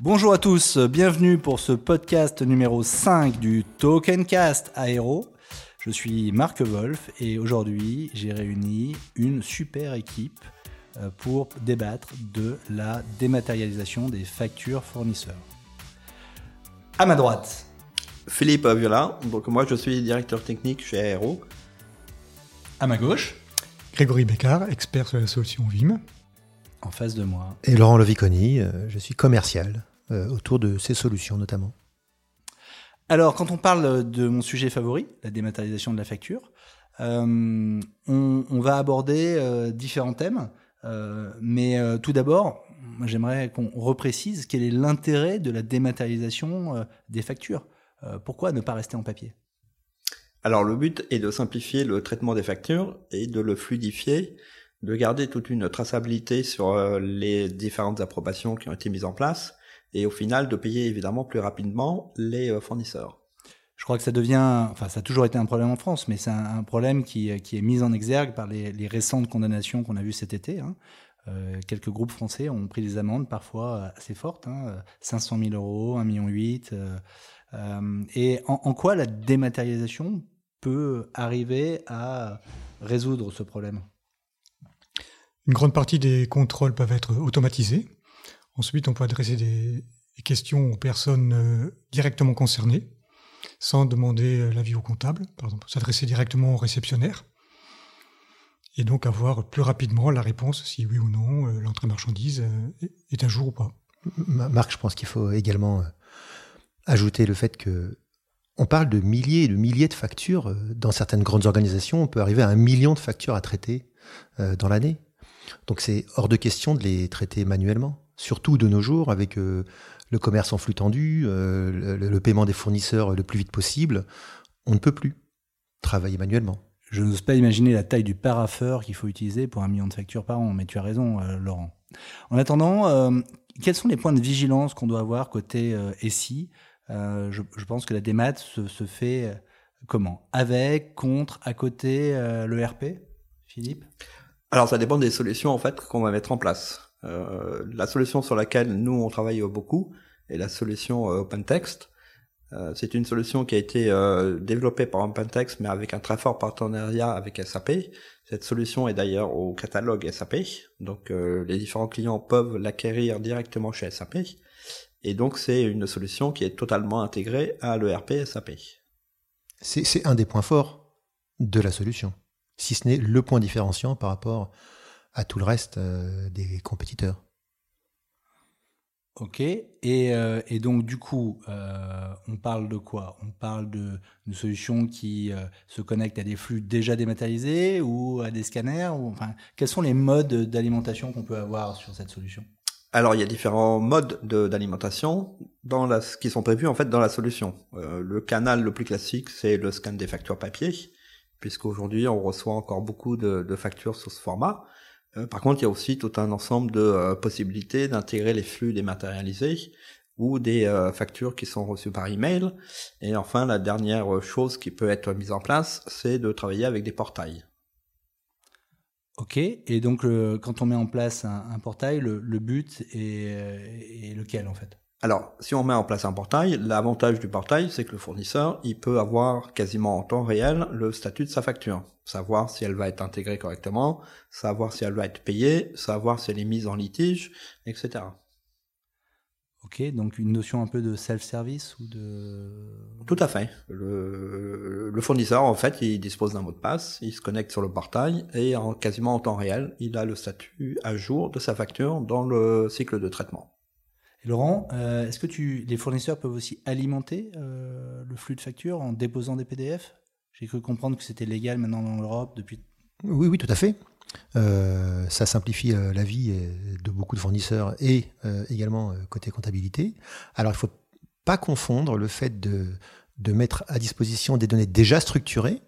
Bonjour à tous, bienvenue pour ce podcast numéro 5 du Tokencast Aéro. Je suis Marc Wolf et aujourd'hui j'ai réuni une super équipe euh, pour débattre de la dématérialisation des factures fournisseurs. À ma droite. Philippe Viola, donc moi je suis directeur technique chez Aero. À ma gauche. Grégory Bécard, expert sur la solution VIM. En face de moi. Et Laurent Loviconi, euh, je suis commercial autour de ces solutions notamment. Alors, quand on parle de mon sujet favori, la dématérialisation de la facture, euh, on, va aborder euh, différents thèmes. Euh, mais tout d'abord, j'aimerais qu'on reprécise quel est l'intérêt de la dématérialisation des factures. pourquoi ne pas rester en papier? Alors, le but est de simplifier le traitement des factures et de le fluidifier, de garder toute une traçabilité sur les différentes approbations qui ont été mises en place et au final de payer évidemment plus rapidement les euh, fournisseurs. Je crois que ça devient, enfin ça a toujours été un problème en France, mais c'est un, problème qui, qui, est mis en exergue par les, les récentes condamnations qu'on a vues cet été. Hein. Euh, quelques groupes français ont pris des amendes parfois assez fortes, hein, 500 000 euros, 1,8 million. Euh, euh, et en, en, quoi la dématérialisation peut arriver à résoudre ce problème? Une grande partie des contrôles peuvent être automatisés. Ensuite, on peut adresser des questions aux personnes euh, directement concernées, sans demander euh, l'avis au comptable, par exemple, s'adresser directement au réceptionnaire, et donc avoir plus rapidement la réponse si oui ou non euh, l'entrée marchandise est un jour ou pas. Marc, je pense qu'il faut également ajouter le fait que on parle de milliers et de milliers de factures. Dans certaines grandes organisations, on peut arriver à un million de factures à traiter dans l'année. Donc c'est hors de question de les traiter manuellement surtout de nos jours, avec euh, le commerce en flux tendu, euh, le, paiement des fournisseurs le plus vite possible, on ne peut plus travailler manuellement. Je n'ose pas imaginer la taille du paraffeur qu'il faut utiliser pour un million de factures par an, mais tu as raison, euh, Laurent. En attendant, quels sont les points de vigilance qu'on doit avoir côté SI je, pense que la démat se, se fait comment? Avec, contre, à côté l'ERP Philippe? Alors ça dépend des solutions en fait qu'on va mettre en place. Euh, la solution sur laquelle nous on travaille beaucoup est la solution euh, OpenText. Euh, c'est une solution qui a été développée par OpenText, mais avec un très fort partenariat avec SAP. Cette solution est d'ailleurs au catalogue SAP, donc les différents clients peuvent l'acquérir directement chez SAP. Et donc c'est une solution qui est totalement intégrée à l'ERP SAP. C'est un des points forts de la solution, si ce n'est le point différenciant par rapport à tout le reste euh, des compétiteurs. Ok, et, euh, et, donc du coup, euh, on parle de quoi? On parle de, de solutions qui se connectent à des flux déjà dématérialisés ou à des scanners ou, enfin, Quels sont les modes d'alimentation qu'on peut avoir sur cette solution? Alors il y a différents modes d'alimentation dans la, qui sont prévus en fait dans la solution. le canal le plus classique c'est le scan des factures papier, puisqu'aujourd'hui on reçoit encore beaucoup de, de factures sous ce format. Euh, par contre, il y a aussi tout un ensemble de euh, possibilités d'intégrer les flux dématérialisés ou des euh, factures qui sont reçues par email. Et enfin, la dernière chose qui peut être mise en place, c'est de travailler avec des portails. Ok, et donc quand on met en place un, portail, le, but est, lequel en fait? Alors, si on met en place un portail, l'avantage du portail, c'est que le fournisseur, il peut avoir quasiment en temps réel le statut de sa facture. Savoir si elle va être intégrée correctement, savoir si elle va être payée, savoir si elle est mise en litige, etc. Ok, donc une notion un peu de self-service ou de... Tout à fait. Le, le, fournisseur, en fait, il dispose d'un mot de passe, il se connecte sur le portail et en quasiment en temps réel, il a le statut à jour de sa facture dans le cycle de traitement. Laurent, euh, est-ce que tu, les fournisseurs peuvent aussi alimenter euh, le flux de factures en déposant des PDF J'ai cru comprendre que c'était légal maintenant dans l'Europe depuis. Oui, oui, tout à fait. Euh, ça simplifie la vie de beaucoup de fournisseurs et également côté comptabilité. Alors, il ne faut pas confondre le fait de, de mettre à disposition des données déjà structurées.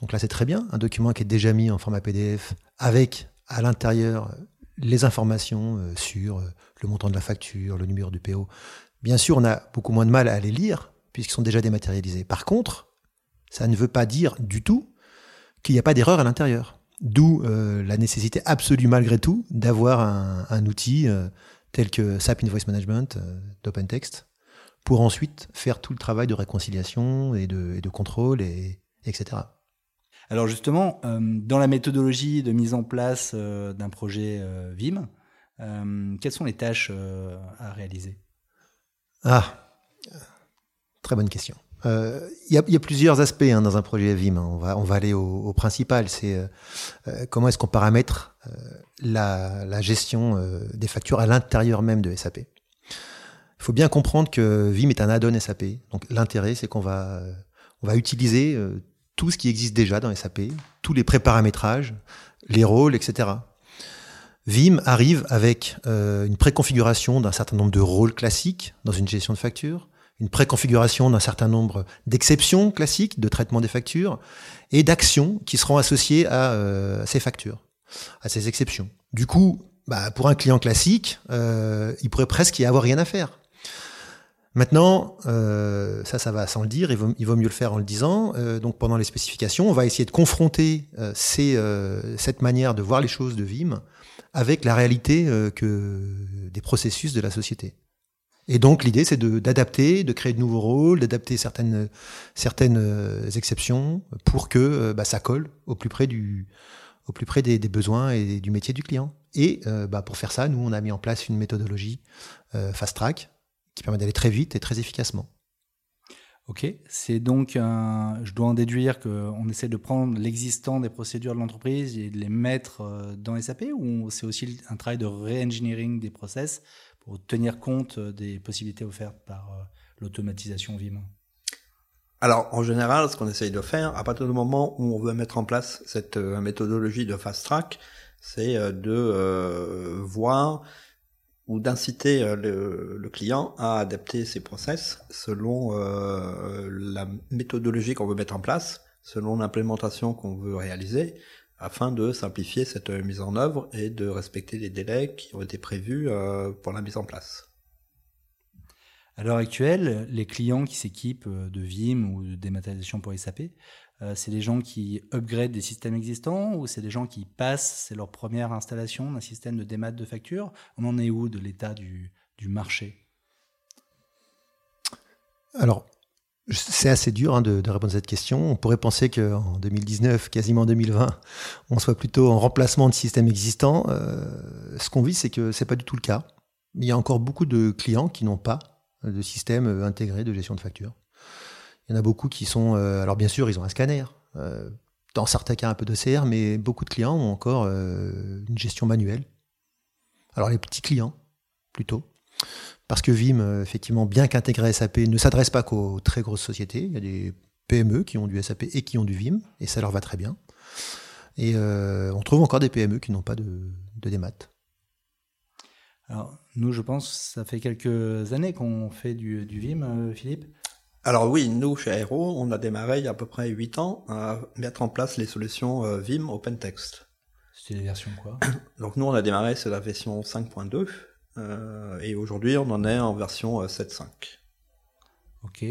Donc là, c'est très bien, un document qui est déjà mis en format PDF avec à l'intérieur les informations euh, sur euh, le montant de la facture, le numéro du PO. Bien sûr, on a beaucoup moins de mal à les lire puisqu'ils sont déjà dématérialisés. Par contre, ça ne veut pas dire du tout qu'il n'y a pas d'erreur à l'intérieur. D'où euh, la nécessité absolue malgré tout d'avoir un, outil tels que SAP Invoice Management d'OpenText, pour ensuite faire tout le travail de réconciliation et de, et de contrôle, et, etc. Alors justement, dans la méthodologie de mise en place d'un projet Vim, quelles sont les tâches à réaliser? Ah, très bonne question. Euh, il y, a plusieurs aspects hein, dans un projet Vim. Hein. On, va, on va aller au, principal. C'est euh, euh, comment est-ce qu'on paramètre la, gestion des factures à l'intérieur même de SAP. Il faut bien comprendre que Vim est un add-on SAP. Donc l'intérêt, c'est qu'on va, on va utiliser tout ce qui existe déjà dans SAP, tous les préparamétrages, les rôles, etc. Vim arrive avec une préconfiguration d'un certain nombre de rôles classiques dans une gestion de facture, une préconfiguration d'un certain nombre d'exceptions classiques de traitement des factures et d'actions qui seront associées à, euh, ces factures, à ces exceptions. Du coup, bah, pour un client classique, euh, il pourrait presque y avoir rien à faire. Maintenant, euh, ça, ça va sans le dire, il vaut, il vaut, mieux le faire en le disant. donc pendant les spécifications, on va essayer de confronter ces, cette manière de voir les choses de Vim avec la réalité que des processus de la société. Et donc l'idée, c'est d'adapter, de, créer de nouveaux rôles, d'adapter certaines, certaines euh, exceptions pour que euh, bah, ça colle au plus près, du, au plus près des, besoins et du métier du client. Et euh, bah, pour faire ça, nous, on a mis en place une méthodologie fast track qui permet d'aller très vite et très efficacement. Ok, c'est donc, je dois en déduire qu'on essaie de prendre l'existant des procédures de l'entreprise et de les mettre dans SAP ou c'est aussi un travail de re-engineering des process pour tenir compte euh, des possibilités offertes par euh, l'automatisation Vim alors, en général, ce qu'on essaye de faire, à partir du moment où on veut mettre en place cette euh, méthodologie de fast track, c'est de voir ou d'inciter le, client à adapter ses process selon la méthodologie qu'on veut mettre en place, selon l'implémentation qu'on veut réaliser, afin de simplifier cette mise en œuvre et de respecter les délais qui ont été prévus euh, pour la mise en place. À l'heure actuelle, les clients qui s'équipent de Vim ou de dématérialisation pour SAP, euh, c'est des gens qui upgradent des systèmes existants ou c'est des gens qui passent, c'est leur première installation d'un système de démat de facture? On en est où de l'état du, marché? Alors, c'est assez dur hein, de, répondre à cette question. On pourrait penser qu'en 2019, quasiment 2020, on soit plutôt en remplacement de systèmes existants. Euh, ce qu'on vit, c'est que c'est pas du tout le cas. Il y a encore beaucoup de clients qui n'ont pas de système euh, intégré de gestion de facture. Il y en a beaucoup qui sont... Euh, alors bien sûr, ils ont un scanner. dans certains cas, un peu de CR, mais beaucoup de clients ont encore une gestion manuelle. Alors les petits clients, plutôt. Parce que Vim, euh, effectivement, bien qu'intégré SAP, ne s'adresse pas qu'aux très grosses sociétés. Il y a des PME qui ont du SAP et qui ont du Vim, et ça leur va très bien. Et euh, on trouve encore des PME qui n'ont pas de, de démat. Alors, nous, je pense, ça fait quelques années qu'on fait du, du Vim, euh, Philippe alors oui, nous, chez Aero, on a démarré il y a à peu près 8 ans à mettre en place les solutions Vim OpenText. C'était les versions quoi? Donc nous, on a démarré, c'est la version 5.2, euh, et aujourd'hui, on en est en version 7.5. Euh, ok.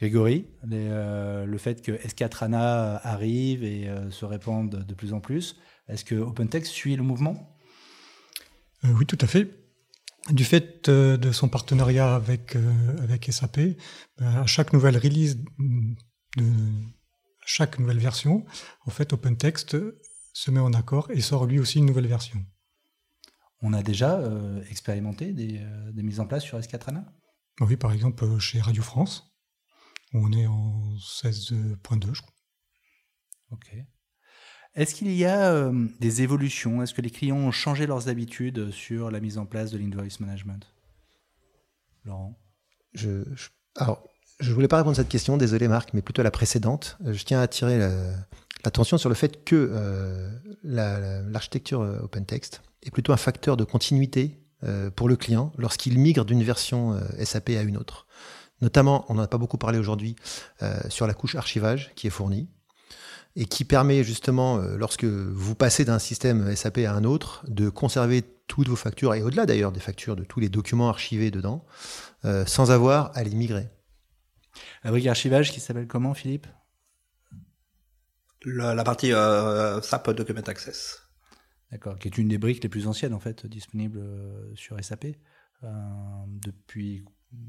Grégory, euh, le fait que S4 ANA arrive et se répande de plus en plus, est-ce que OpenText suit le mouvement? Oui, tout à fait. Du fait de son partenariat avec, avec SAP, à chaque nouvelle release, de chaque nouvelle version, en fait, OpenText se met en accord et sort lui aussi une nouvelle version. On a déjà euh, expérimenté euh, des, mises en place sur S4ANA Oui, par exemple euh, chez Radio France, où on est en 16.2, je crois. Ok. Est-ce qu'il y a des évolutions? Est-ce que les clients ont changé leurs habitudes sur la mise en place de l'invoice management? Laurent? Je, je voulais pas répondre à cette question, désolé Marc, mais plutôt à la précédente. Je tiens à attirer l'attention sur le fait que l'architecture OpenText est plutôt un facteur de continuité euh, pour le client lorsqu'il migre d'une version euh, SAP à une autre. Notamment, on n'en a pas beaucoup parlé aujourd'hui, euh, sur la couche archivage qui est fournie et qui permet justement, lorsque vous passez d'un système SAP à un autre, de conserver toutes vos factures, et au-delà d'ailleurs des factures, de tous les documents archivés dedans, sans avoir à les migrer. La brique archivage qui s'appelle comment, Philippe? La, la, partie SAP Document Access. D'accord, qui est une des briques les plus anciennes en fait disponibles sur SAP depuis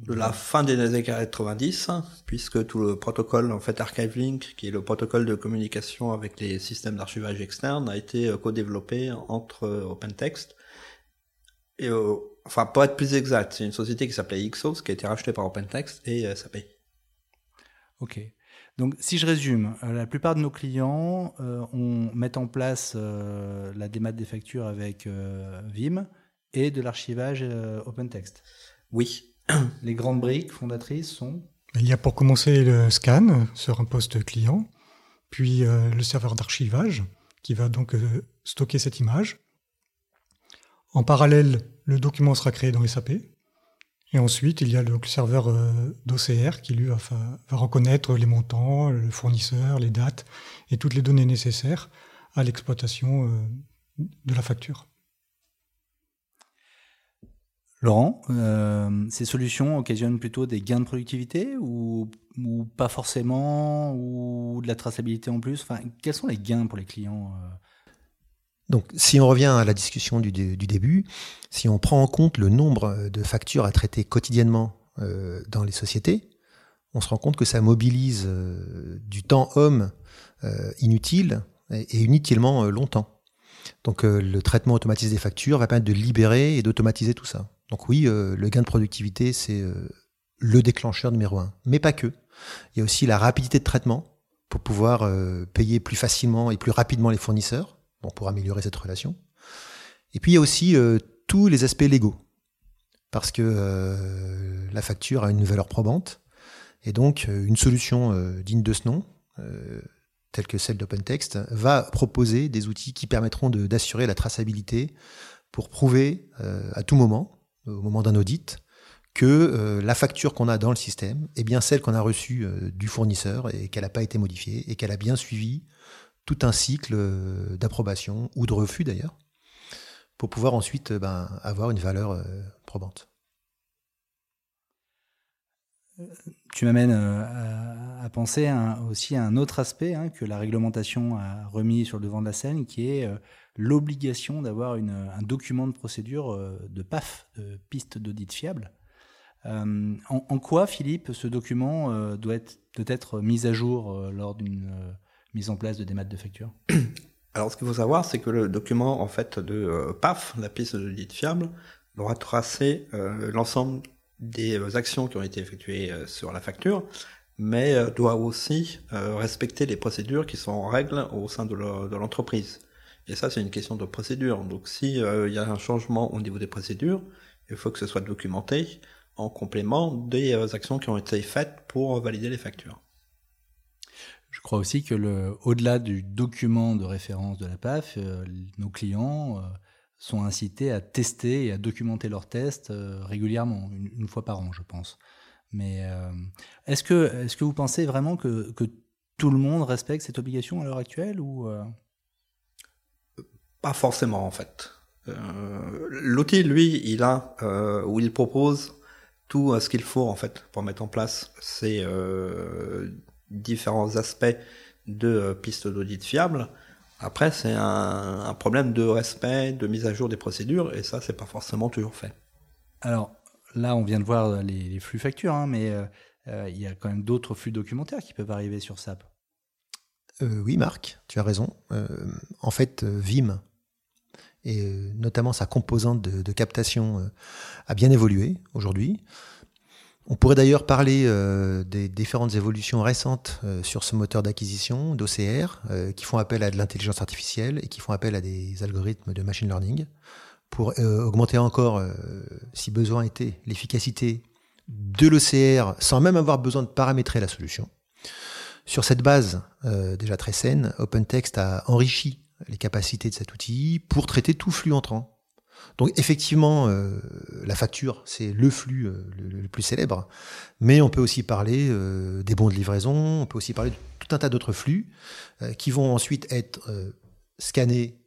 de la fin des années 90, puisque tout le protocole en fait Archive Link, qui est le protocole de communication avec les systèmes d'archivage externes, a été euh, co-développé entre euh, OpenText et euh, enfin pour être plus exact, c'est une société qui s'appelait Ixos qui a été rachetée par OpenText et SAP. Ok. Donc, si je résume, la plupart de nos clients on met en place la démat des factures avec Vim et de l'archivage OpenText. Oui, les grandes briques fondatrices sont Il y a pour commencer le scan sur un poste client, puis euh, le serveur d'archivage qui va donc euh, stocker cette image. En parallèle, le document sera créé dans SAP. Et ensuite, il y a le serveur euh, d'OCR qui lui va, va, reconnaître les montants, le fournisseur, les dates et toutes les données nécessaires à l'exploitation de la facture. Laurent, euh, ces solutions occasionnent plutôt des gains de productivité ou, pas forcément, ou de la traçabilité en plus? Enfin, Quels sont les gains pour les clients euh? donc, si on revient à la discussion du, début, si on prend en compte le nombre de factures à traiter quotidiennement euh, dans les sociétés, on se rend compte que ça mobilise du temps homme inutile et, inutilement longtemps. Donc, le traitement automatisé des factures va permettre de libérer et d'automatiser tout ça. Donc oui, euh, le gain de productivité, c'est euh, le déclencheur numéro un. Mais pas que. Il y a aussi la rapidité de traitement pour pouvoir euh, payer plus facilement et plus rapidement les fournisseurs, pour améliorer cette relation. Et puis il y a aussi tous les aspects légaux, parce que la facture a une valeur probante, et donc une solution digne de ce nom, telle que celle d'OpenText, va proposer des outils qui permettront d'assurer la traçabilité pour prouver à tout moment au moment d'un audit que euh, la facture qu'on a dans le système est bien celle qu'on a reçue euh, du fournisseur et qu'elle n'a pas été modifiée et qu'elle a bien suivi tout un cycle euh, d'approbation ou de refus d'ailleurs pour pouvoir ensuite ben, avoir une valeur probante. Tu m'amènes à, penser aussi à un autre aspect hein, que la réglementation a remis sur le devant de la scène, qui est l'obligation d'avoir un document de procédure euh, de PAF, de piste d'audit fiable. Euh, en, quoi, Philippe, ce document euh, doit être mis à jour lors d'une mise en place de démat de facture? Alors, ce qu'il faut savoir, c'est que le document en fait de PAF, la piste d'audit fiable, doit tracer l'ensemble des actions qui ont été effectuées sur la facture, mais doit aussi respecter les procédures qui sont en règle au sein de l'entreprise. Et ça, c'est une question de procédure. Donc, s'il euh, y a un changement au niveau des procédures, il faut que ce soit documenté en complément des euh, actions qui ont été faites pour valider les factures. Je crois aussi que au-delà du document de référence de la PAF, euh, nos clients sont incités à tester et à documenter leurs tests régulièrement, une, fois par an, je pense. Mais est-ce que, est-ce que vous pensez vraiment que, tout le monde respecte cette obligation à l'heure actuelle ou pas forcément en fait. Euh, L'outil, lui, il a euh, où il propose tout ce qu'il faut en fait pour mettre en place ces euh, différents aspects de euh, pistes d'audit fiables. Après, c'est un, un, problème de respect, de mise à jour des procédures, et ça, c'est pas forcément toujours fait. Alors là, on vient de voir les, les flux factures, hein, mais euh, il y a quand même d'autres flux documentaires qui peuvent arriver sur SAP. oui, Marc, tu as raison. en fait, Vim et euh, notamment sa composante de, captation euh, a bien évolué aujourd'hui. On pourrait d'ailleurs parler euh, des différentes évolutions récentes sur ce moteur d'acquisition d'OCR qui font appel à de l'intelligence artificielle et qui font appel à des algorithmes de machine learning pour augmenter encore, si besoin était, l'efficacité de l'OCR sans même avoir besoin de paramétrer la solution. Sur cette base déjà très saine, OpenText a enrichi les capacités de cet outil pour traiter tout flux entrant. Donc effectivement, euh, la facture, c'est le flux euh, le, plus célèbre, mais on peut aussi parler euh, des bons de livraison, on peut aussi parler de tout un tas d'autres flux qui vont ensuite être scannés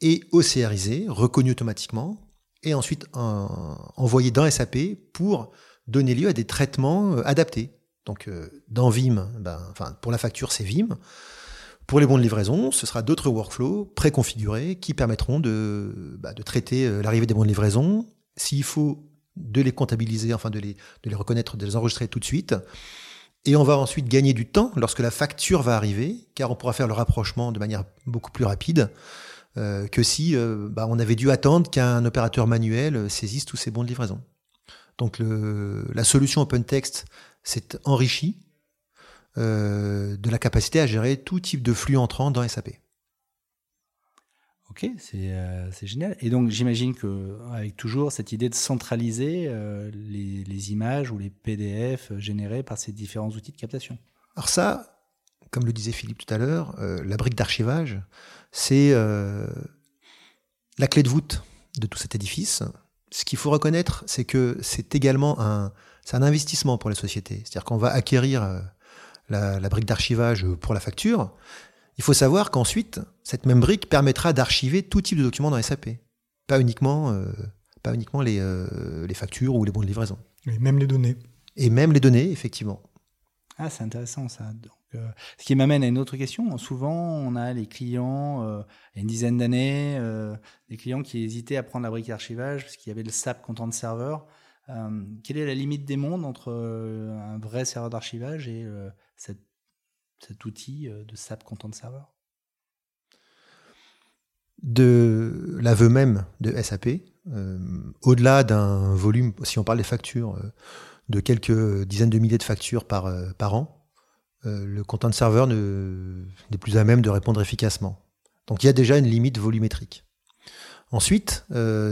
et OCRisés, reconnus automatiquement, et ensuite envoyés dans SAP pour donner lieu à des traitements adaptés. Donc dans Vim, ben, pour la facture, c'est Vim. Pour les bons de livraison, ce sera d'autres workflows préconfigurés qui permettront de, bah, traiter euh, l'arrivée des bons de livraison. S'il faut de les comptabiliser, enfin de les, reconnaître, de les enregistrer tout de suite. Et on va ensuite gagner du temps lorsque la facture va arriver, car on pourra faire le rapprochement de manière beaucoup plus rapide euh, que si euh, bah, on avait dû attendre qu'un opérateur manuel saisisse tous ces bons de livraison. Donc la solution OpenText s'est enrichie euh, de la capacité à gérer tout type de flux entrant dans SAP. Ok, euh, c'est génial. Et donc j'imagine que avec toujours cette idée de centraliser euh, les, les, images ou les PDF générés par ces différents outils de captation. Alors ça, comme le disait Philippe tout à l'heure, la brique d'archivage, c'est la clé de voûte de tout cet édifice. Ce qu'il faut reconnaître, c'est que c'est également un, un investissement pour les sociétés. C'est-à-dire qu'on va acquérir la, brique d'archivage pour la facture, il faut savoir qu'ensuite, cette même brique permettra d'archiver tout type de documents dans SAP. Pas uniquement, euh, pas uniquement les, euh, les, factures ou les bons de livraison. Et même les données. Et même les données, effectivement. Ah, c'est intéressant ça. Donc, euh, ce qui m'amène à une autre question. Souvent, on a les clients, il y a une dizaine d'années, des clients qui hésitaient à prendre la brique d'archivage parce qu'il y avait le SAP Content Server. quelle est la limite des mondes entre un vrai serveur d'archivage et cet outil euh, de SAP Content Server? De l'aveu même de SAP, euh, au-delà d'un volume, si on parle des factures, euh, de quelques dizaines de milliers de factures par an, le Content Server n'est plus à même de répondre efficacement. Donc il y a déjà une limite volumétrique. Ensuite,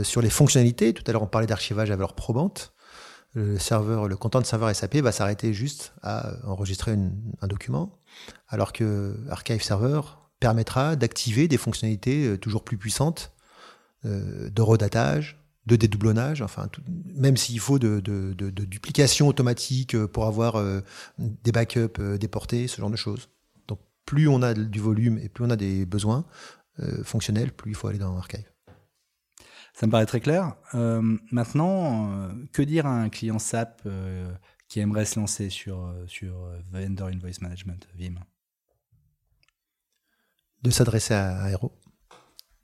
sur les fonctionnalités, tout à l'heure on parlait d'archivage à valeur probante, le serveur, le content de serveur SAP va s'arrêter juste à enregistrer un document, alors que Archive Server permettra d'activer des fonctionnalités euh, toujours plus puissantes euh, de redatage, de dédoublonnage, enfin, même s'il faut de, duplication automatique euh, pour avoir des backups déportés, ce genre de choses. Donc, plus on a du volume et plus on a des besoins fonctionnels, plus il faut aller dans Archive. Ça me paraît très clair. Euh, maintenant, euh, que dire à un client SAP euh, qui aimerait se lancer sur, sur Vendor Invoice Management, Vim? De s'adresser à Aero,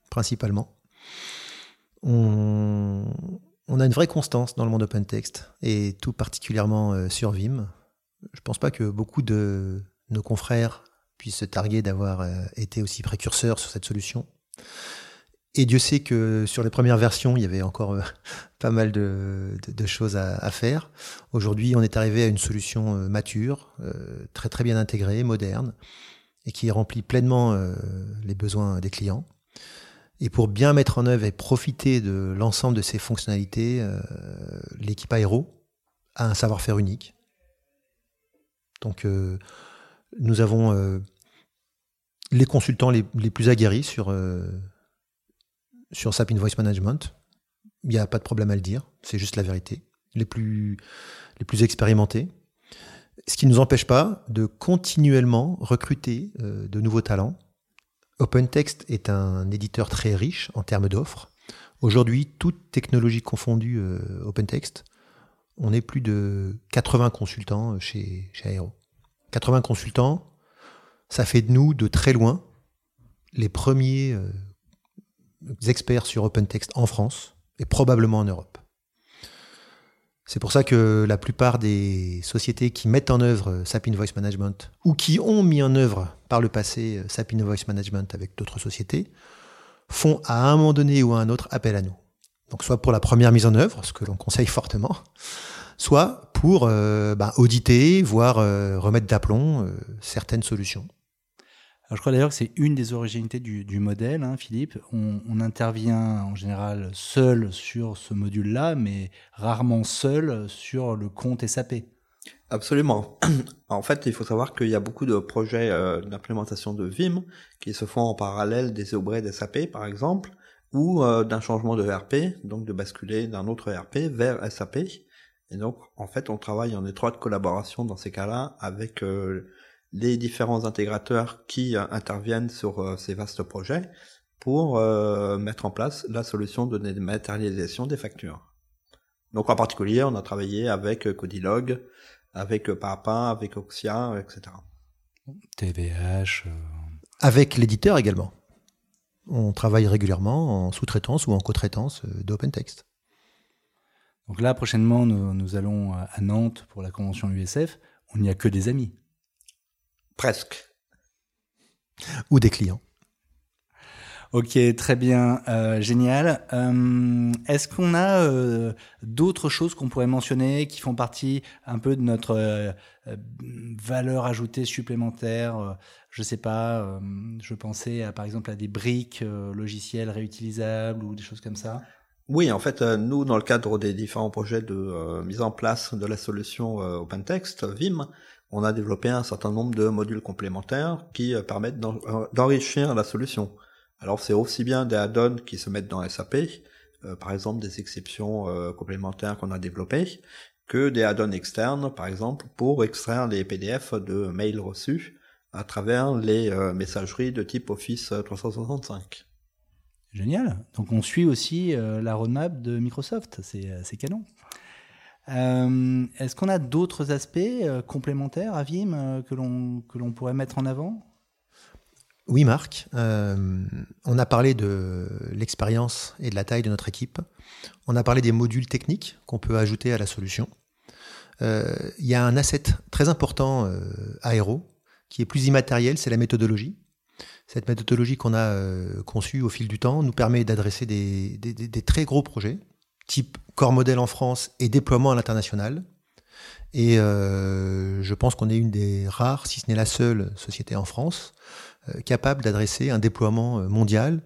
principalement. On, on, a une vraie constance dans le monde OpenText, et tout particulièrement sur Vim. Je ne pense pas que beaucoup de nos confrères puissent se targuer d'avoir été aussi précurseurs sur cette solution. Et Dieu sait que sur les premières versions, il y avait encore euh, pas mal de, choses à, faire. Aujourd'hui, on est arrivé à une solution euh, mature, euh, très très bien intégrée, moderne, et qui remplit pleinement les besoins des clients. Et pour bien mettre en œuvre et profiter de l'ensemble de ces fonctionnalités, l'équipe Aero a un savoir-faire unique. Donc, nous avons les consultants les, plus aguerris sur sur SAP Invoice Management. Il n'y a pas de problème à le dire, c'est juste la vérité. Les plus, les plus expérimentés. Ce qui ne nous empêche pas de continuellement recruter euh, de nouveaux talents. OpenText est un éditeur très riche en termes d'offres. Aujourd'hui, toute technologie confondue euh, OpenText, on est plus de 80 consultants chez, chez Aero. 80 consultants, ça fait de nous de très loin les premiers euh, experts sur OpenText en France et probablement en Europe. C'est pour ça que la plupart des sociétés qui mettent en œuvre SAP Invoice Management ou qui ont mis en œuvre par le passé SAP Invoice Management avec d'autres sociétés font à un moment donné ou à un autre appel à nous. Donc soit pour la première mise en œuvre, ce que l'on conseille fortement, soit pour euh, bah, auditer, voire euh, remettre d'aplomb euh, certaines solutions je crois d'ailleurs que c'est une des originalités du, modèle, hein, Philippe. On, intervient en général seul sur ce module-là, mais rarement seul sur le compte SAP. Absolument. En fait, il faut savoir qu'il y a beaucoup de projets euh, d'implémentation de Vim qui se font en parallèle des de SAP, par exemple, ou euh, d'un changement de ERP, donc de basculer d'un autre ERP vers SAP. Et donc, en fait, on travaille en étroite collaboration dans ces cas-là avec euh, les différents intégrateurs qui euh, interviennent sur euh, ces vastes projets pour euh, mettre en place la solution de dématérialisation des factures. Donc en particulier, on a travaillé avec Codilog, avec PAPA, avec Oxia, etc. TVH. Avec l'éditeur également. On travaille régulièrement en sous-traitance ou en co-traitance d'OpenText. Donc là, prochainement, nous, allons à Nantes pour la convention USF. On n'y a que des amis. Presque. Ou des clients. Ok, très bien, euh, génial. Euh, est-ce qu'on a euh, d'autres choses qu'on pourrait mentionner qui font partie un peu de notre valeur ajoutée supplémentaire Je sais pas, je pensais à, par exemple à des briques logicielles réutilisables ou des choses comme ça? Oui, en fait, nous, dans le cadre des différents projets de mise en place de la solution OpenText, Vim, on a développé un certain nombre de modules complémentaires qui permettent d'enrichir la solution. Alors c'est aussi bien des add-ons qui se mettent dans SAP, euh, par exemple des exceptions euh, complémentaires qu'on a développées, que des add-ons externes, par exemple, pour extraire les PDF de mails reçus à travers les euh, messageries de type Office 365. Génial. Donc on suit aussi la roadmap de Microsoft, c'est canon. Est-ce qu'on a d'autres aspects complémentaires à Vim que l'on pourrait mettre en avant? Oui, Marc. Euh, on a parlé de l'expérience et de la taille de notre équipe. On a parlé des modules techniques qu'on peut ajouter à la solution. Euh, il y a un asset très important euh, aéro qui est plus immatériel, c'est la méthodologie. Cette méthodologie qu'on a conçue au fil du temps nous permet d'adresser des, très gros projets, type corps modèle en France et déploiement à l'international. Et je pense qu'on est une des rares, si ce n'est la seule société en France, euh, capable d'adresser un déploiement euh, mondial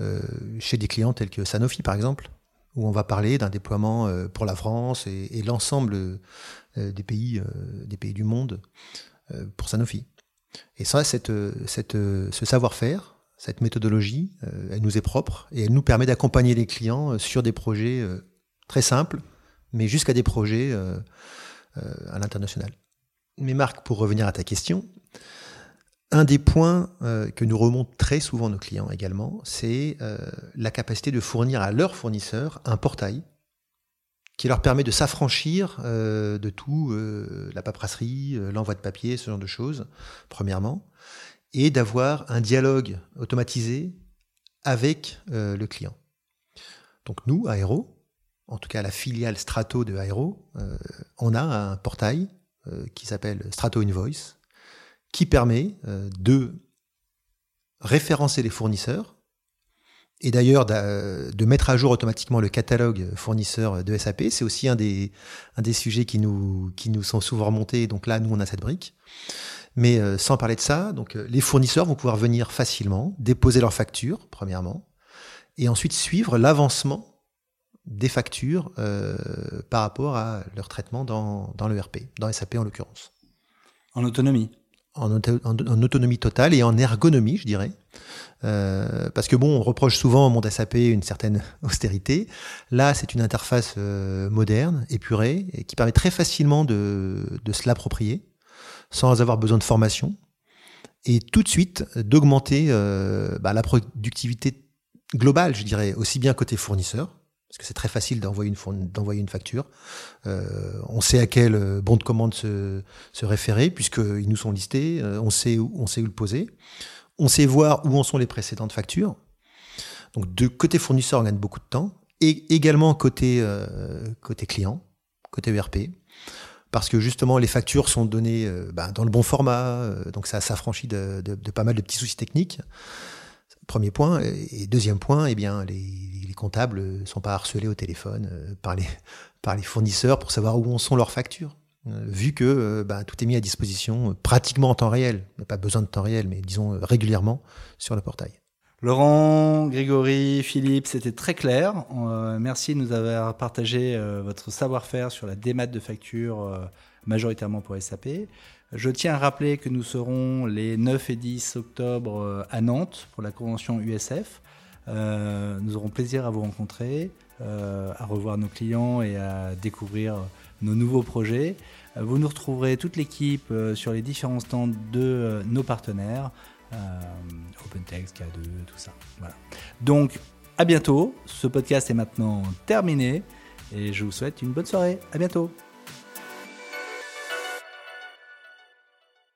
euh, chez des clients tels que Sanofi par exemple, où on va parler d'un déploiement pour la France et, l'ensemble des pays, des pays du monde pour Sanofi. Et ça, cette, cette, ce savoir-faire, cette méthodologie, elle nous est propre et elle nous permet d'accompagner les clients sur des projets très simples, mais jusqu'à des projets à l'international. Mais Marc, pour revenir à ta question, un des points euh, que nous remontent très souvent nos clients également, c'est euh, la capacité de fournir à leurs fournisseurs un portail qui leur permet de s'affranchir euh, de tout, la paperasserie, l'envoi de papier, ce genre de choses, premièrement, et d'avoir un dialogue automatisé avec le client. Donc nous, Aero, en tout cas la filiale Strato de Aero, on a un portail qui s'appelle Strato Invoice, qui permet euh, de référencer les fournisseurs et d'ailleurs de mettre à jour automatiquement le catalogue fournisseur de SAP. C'est aussi un des, un des sujets qui nous, qui nous sont souvent remontés. Donc là, nous, on a cette brique. Mais euh, sans parler de ça, donc euh, les fournisseurs vont pouvoir venir facilement, déposer leurs factures, premièrement, et ensuite suivre l'avancement des factures par rapport à leur traitement dans, dans l'ERP, dans SAP en l'occurrence. En autonomie en, autonomie totale et en ergonomie, je dirais. Euh, parce que bon, on reproche souvent au monde SAP une certaine austérité. Là, c'est une interface euh, moderne, épurée, et qui permet très facilement de, de se l'approprier, sans avoir besoin de formation, et tout de suite d'augmenter euh, bah, la productivité globale, je dirais, aussi bien côté fournisseur, parce que c'est très facile d'envoyer une, facture. Euh, on sait à quel euh, bon de commande se, référer, puisqu'ils nous sont listés, on, sait où, on sait où le poser. On sait voir où en sont les précédentes factures. Donc de côté fournisseur, on gagne beaucoup de temps. Et également côté, côté client, côté ERP. Parce que justement, les factures sont données ben, dans le bon format, donc ça s'affranchit de, pas mal de petits soucis techniques. Premier point. Et deuxième point, eh bien, les, les comptables ne sont pas harcelés au téléphone euh, par, les, fournisseurs pour savoir où sont leurs factures. Euh, vu que euh, bah, tout est mis à disposition pratiquement en temps réel, pas besoin de temps réel, mais disons régulièrement sur le portail. Laurent, Grégory, Philippe, c'était très clair. merci de nous avoir partagé votre savoir-faire sur la démat de factures majoritairement pour SAP. Je tiens à rappeler que nous serons les 9 et 10 octobre à Nantes pour la convention USF. Euh, nous aurons plaisir à vous rencontrer, euh, à revoir nos clients et à découvrir nos nouveaux projets. Euh, vous nous retrouverez toute l'équipe sur les différents stands de nos partenaires, OpenText, K2, tout ça. Voilà. Donc, à bientôt. Ce podcast est maintenant terminé et je vous souhaite une bonne soirée. À bientôt.